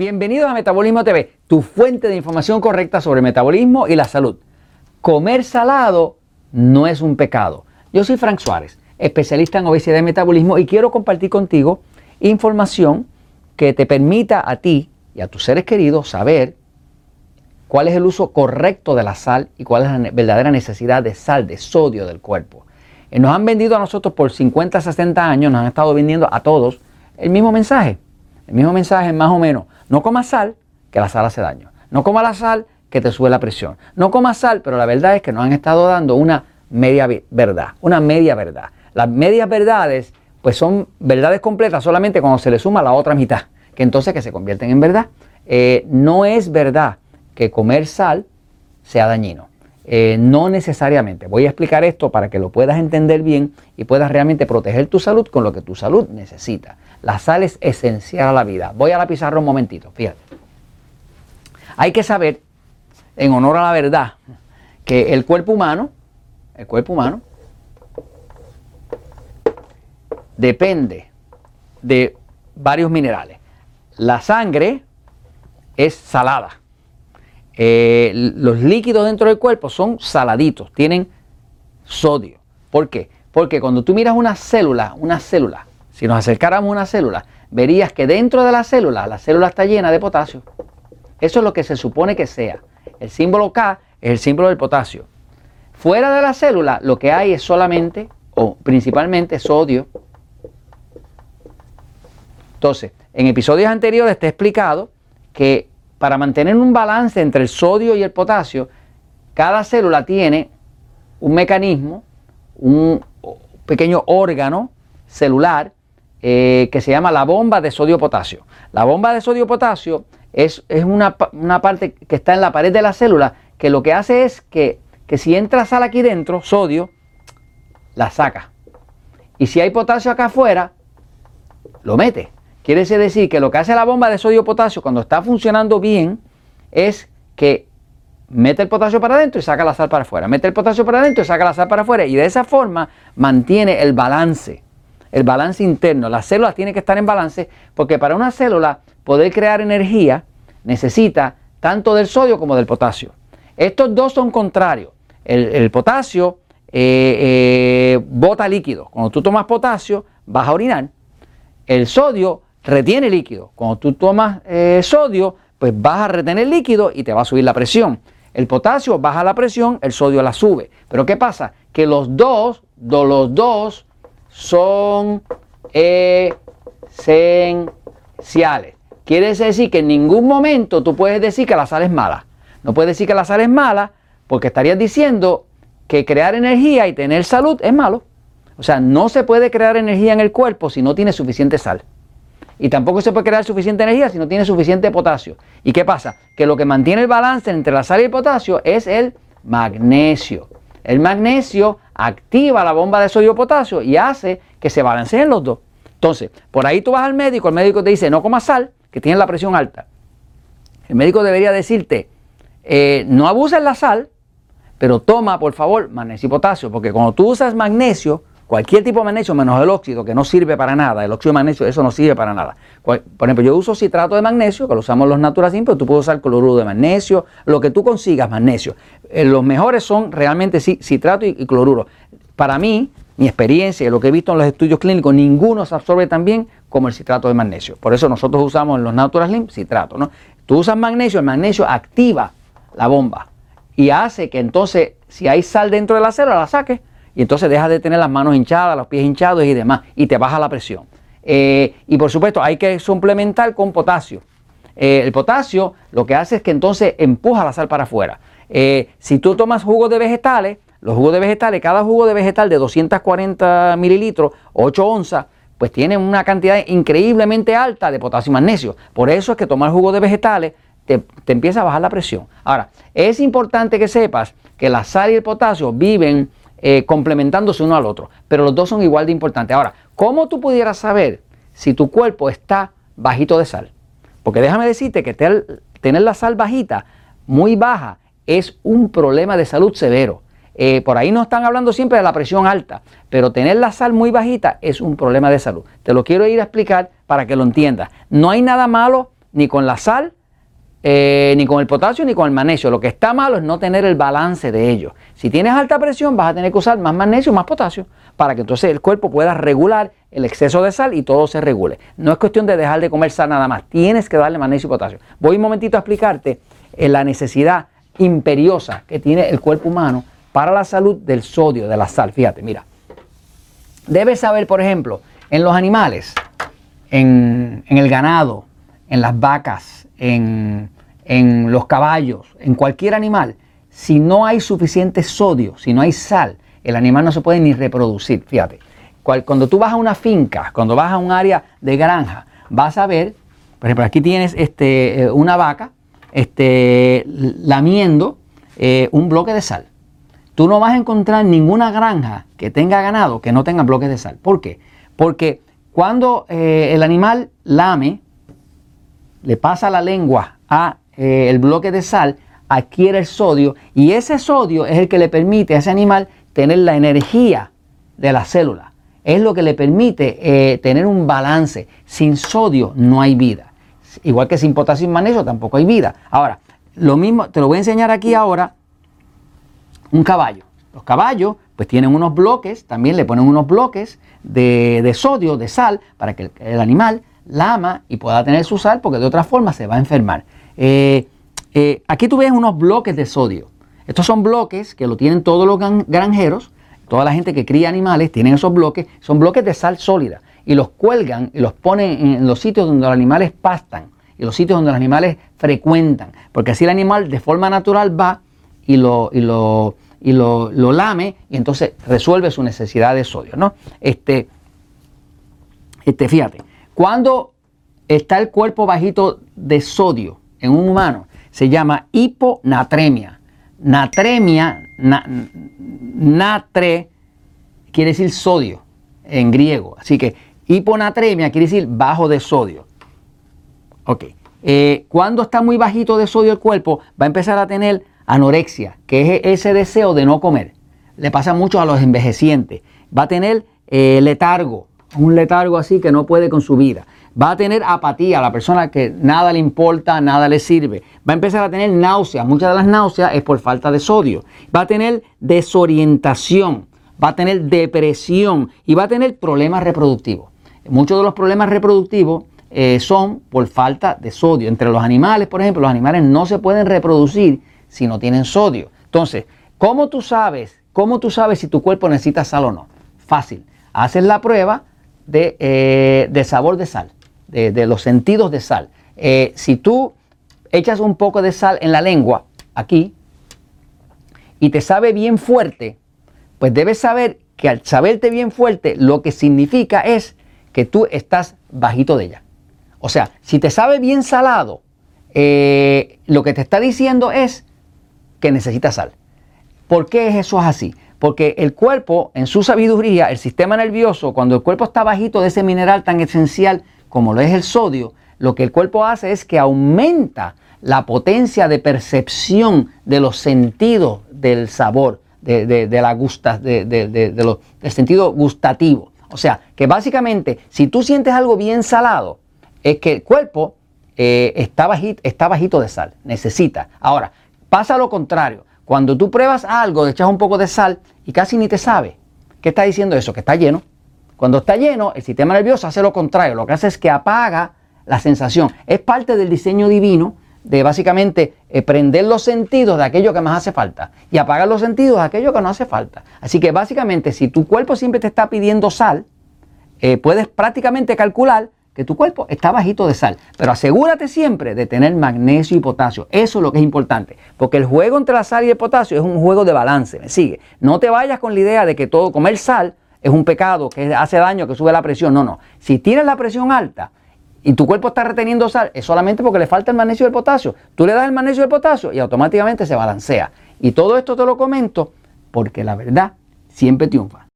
Bienvenidos a Metabolismo TV, tu fuente de información correcta sobre metabolismo y la salud. Comer salado no es un pecado. Yo soy Frank Suárez, especialista en obesidad y metabolismo y quiero compartir contigo información que te permita a ti y a tus seres queridos saber cuál es el uso correcto de la sal y cuál es la verdadera necesidad de sal, de sodio del cuerpo. Eh, nos han vendido a nosotros por 50, 60 años, nos han estado vendiendo a todos el mismo mensaje. El mismo mensaje más o menos. No comas sal, que la sal hace daño. No comas la sal, que te sube la presión. No comas sal, pero la verdad es que nos han estado dando una media verdad. Una media verdad. Las medias verdades, pues son verdades completas solamente cuando se le suma la otra mitad, que entonces que se convierten en verdad. Eh, no es verdad que comer sal sea dañino. Eh, no necesariamente. Voy a explicar esto para que lo puedas entender bien y puedas realmente proteger tu salud con lo que tu salud necesita. La sal es esencial a la vida. Voy a la pizarra un momentito, fíjate. Hay que saber, en honor a la verdad, que el cuerpo humano, el cuerpo humano, depende de varios minerales. La sangre es salada. Eh, los líquidos dentro del cuerpo son saladitos, tienen sodio. ¿Por qué? Porque cuando tú miras una célula, una célula si nos acercáramos a una célula, verías que dentro de la célula, la célula está llena de potasio. Eso es lo que se supone que sea. El símbolo K es el símbolo del potasio. Fuera de la célula lo que hay es solamente o principalmente sodio. Entonces, en episodios anteriores te he explicado que para mantener un balance entre el sodio y el potasio, cada célula tiene un mecanismo, un pequeño órgano celular eh, que se llama la bomba de sodio-potasio. La bomba de sodio-potasio es, una, parte que está en la pared de la célula que lo que hace es que, que si entra sal aquí dentro, sodio, la saca. Y si hay potasio acá afuera, lo mete. Quiere decir que lo que hace la bomba de sodio-potasio cuando está funcionando bien es que mete el potasio para adentro y saca la sal para afuera. Mete el potasio para adentro y saca la sal para afuera. Y de esa forma mantiene el balance el balance interno. Las células tienen que estar en balance porque para una célula poder crear energía necesita tanto del sodio como del potasio. Estos dos son contrarios. El, potasio eh, eh, bota líquido. Cuando tú tomas potasio vas a orinar. El sodio retiene líquido. Cuando tú tomas eh, sodio, pues vas a retener líquido y te va a subir la presión. El potasio baja la presión, el sodio la sube. Pero ¿qué pasa? Que los dos, los dos son esenciales. Quiere decir que en ningún momento tú puedes decir que la sal es mala. No puedes decir que la sal es mala porque estarías diciendo que crear energía y tener salud es malo. O sea, no se puede crear energía en el cuerpo si no tiene suficiente sal. Y tampoco se puede crear suficiente energía si no tiene suficiente potasio. ¿Y qué pasa? Que lo que mantiene el balance entre la sal y el potasio es el magnesio. El magnesio activa la bomba de sodio-potasio y hace que se balanceen los dos. Entonces, por ahí tú vas al médico, el médico te dice no comas sal, que tienes la presión alta. El médico debería decirte, eh, no abuses la sal, pero toma por favor magnesio y potasio, porque cuando tú usas magnesio, cualquier tipo de magnesio menos el óxido, que no sirve para nada, el óxido de magnesio, eso no sirve para nada. Por ejemplo, yo uso citrato de magnesio, que lo usamos los Naturacin, pero tú puedes usar cloruro de magnesio, lo que tú consigas magnesio. Eh, los mejores son realmente citrato y, cloruro. Para mí, mi experiencia y lo que he visto en los estudios clínicos, ninguno se absorbe tan bien como el citrato de magnesio. Por eso nosotros usamos en los Natural Slim citrato. ¿no? Tú usas magnesio, el magnesio activa la bomba y hace que entonces, si hay sal dentro de la célula, la saques y entonces dejas de tener las manos hinchadas, los pies hinchados y demás, y te baja la presión. Eh, y por supuesto, hay que suplementar con potasio. Eh, el potasio lo que hace es que entonces empuja la sal para afuera. Eh, si tú tomas jugos de vegetales, los jugos de vegetales, cada jugo de vegetal de 240 mililitros, 8 onzas, pues tiene una cantidad increíblemente alta de potasio y magnesio. Por eso es que tomar jugo de vegetales te, empieza a bajar la presión. Ahora, es importante que sepas que la sal y el potasio viven eh, complementándose uno al otro, pero los dos son igual de importantes. Ahora, ¿cómo tú pudieras saber si tu cuerpo está bajito de sal? Porque déjame decirte que tener la sal bajita, muy baja, es un problema de salud severo. Eh, por ahí no están hablando siempre de la presión alta, pero tener la sal muy bajita es un problema de salud. Te lo quiero ir a explicar para que lo entiendas. No hay nada malo ni con la sal, eh, ni con el potasio, ni con el magnesio. Lo que está malo es no tener el balance de ellos. Si tienes alta presión, vas a tener que usar más magnesio, más potasio, para que entonces el cuerpo pueda regular el exceso de sal y todo se regule. No es cuestión de dejar de comer sal nada más, tienes que darle magnesio y potasio. Voy un momentito a explicarte eh, la necesidad imperiosa que tiene el cuerpo humano para la salud del sodio, de la sal. Fíjate, mira. Debes saber, por ejemplo, en los animales, en, el ganado, en las vacas, en, los caballos, en cualquier animal, si no hay suficiente sodio, si no hay sal, el animal no se puede ni reproducir. Fíjate, cuando tú vas a una finca, cuando vas a un área de granja, vas a ver, por ejemplo, aquí tienes este, eh, una vaca este, lamiendo eh, un bloque de sal. Tú no vas a encontrar ninguna granja que tenga ganado que no tenga bloques de sal. ¿Por qué? Porque cuando eh, el animal lame, le pasa la lengua a eh, el bloque de sal, adquiere el sodio y ese sodio es el que le permite a ese animal tener la energía de la célula. Es lo que le permite tener un balance. Sin sodio no hay vida. Igual que sin potasio y magnesio tampoco hay vida. Ahora, lo mismo, te lo voy a enseñar aquí ahora, un caballo. Los caballos pues tienen unos bloques, también le ponen unos bloques de, sodio, de sal, para que el, animal lama y pueda tener su sal, porque de otra forma se va a enfermar. Eh, eh, aquí tú ves unos bloques de sodio. Estos son bloques que lo tienen todos los granjeros, toda la gente que cría animales tienen esos bloques, son bloques de sal sólida y los cuelgan y los ponen en los sitios donde los animales pastan y los sitios donde los animales frecuentan, porque así el animal de forma natural va y lo, y lo, y lo, lame y entonces resuelve su necesidad de sodio. ¿no? Este, este, fíjate, cuando está el cuerpo bajito de sodio en un humano, se llama hiponatremia. Natremia, natre, quiere decir sodio en griego. Así que Hiponatremia quiere decir bajo de sodio. Ok. Eh, cuando está muy bajito de sodio el cuerpo, va a empezar a tener anorexia, que es ese deseo de no comer. Le pasa mucho a los envejecientes. Va a tener eh, letargo, un letargo así que no puede con su vida. Va a tener apatía, la persona que nada le importa, nada le sirve. Va a empezar a tener náuseas. Muchas de las náuseas es por falta de sodio. Va a tener desorientación, va a tener depresión y va a tener problemas reproductivos. Muchos de los problemas reproductivos eh, son por falta de sodio. Entre los animales, por ejemplo, los animales no se pueden reproducir si no tienen sodio. Entonces, ¿cómo tú sabes, cómo tú sabes si tu cuerpo necesita sal o no? Fácil. Haces la prueba de, eh, sabor de sal, de, los sentidos de sal. Eh, si tú echas un poco de sal en la lengua, aquí, y te sabe bien fuerte, pues debes saber que al saberte bien fuerte, lo que significa es que tú estás bajito de ella. O sea, si te sabe bien salado, eh, lo que te está diciendo es que necesitas sal. ¿Por qué eso es así? Porque el cuerpo, en su sabiduría, el sistema nervioso, cuando el cuerpo está bajito de ese mineral tan esencial como lo es el sodio, lo que el cuerpo hace es que aumenta la potencia de percepción de los sentidos del sabor, de, la gusta, de, del sentido gustativo. O sea, que básicamente, si tú sientes algo bien salado, es que el cuerpo eh, está, bajito, está bajito de sal, necesita. Ahora, pasa lo contrario. Cuando tú pruebas algo, echas un poco de sal y casi ni te sabe. ¿Qué está diciendo eso? Que está lleno. Cuando está lleno, el sistema nervioso hace lo contrario. Lo que hace es que apaga la sensación. Es parte del diseño divino de básicamente eh, prender los sentidos de aquello que más hace falta y apagar los sentidos de aquello que no hace falta. Así que básicamente si tu cuerpo siempre te está pidiendo sal, eh, puedes prácticamente calcular tu cuerpo está bajito de sal. Pero asegúrate siempre de tener magnesio y potasio. Eso es lo que es importante. Porque el juego entre la sal y el potasio es un juego de balance. ¿Me sigue? No te vayas con la idea de que todo comer sal es un pecado, que hace daño, que sube la presión. No, no. Si tienes la presión alta, y tu cuerpo está reteniendo sal, es solamente porque le falta el magnesio y el potasio. Tú le das el magnesio y el potasio y automáticamente se balancea. Y todo esto te lo comento porque la verdad siempre triunfa.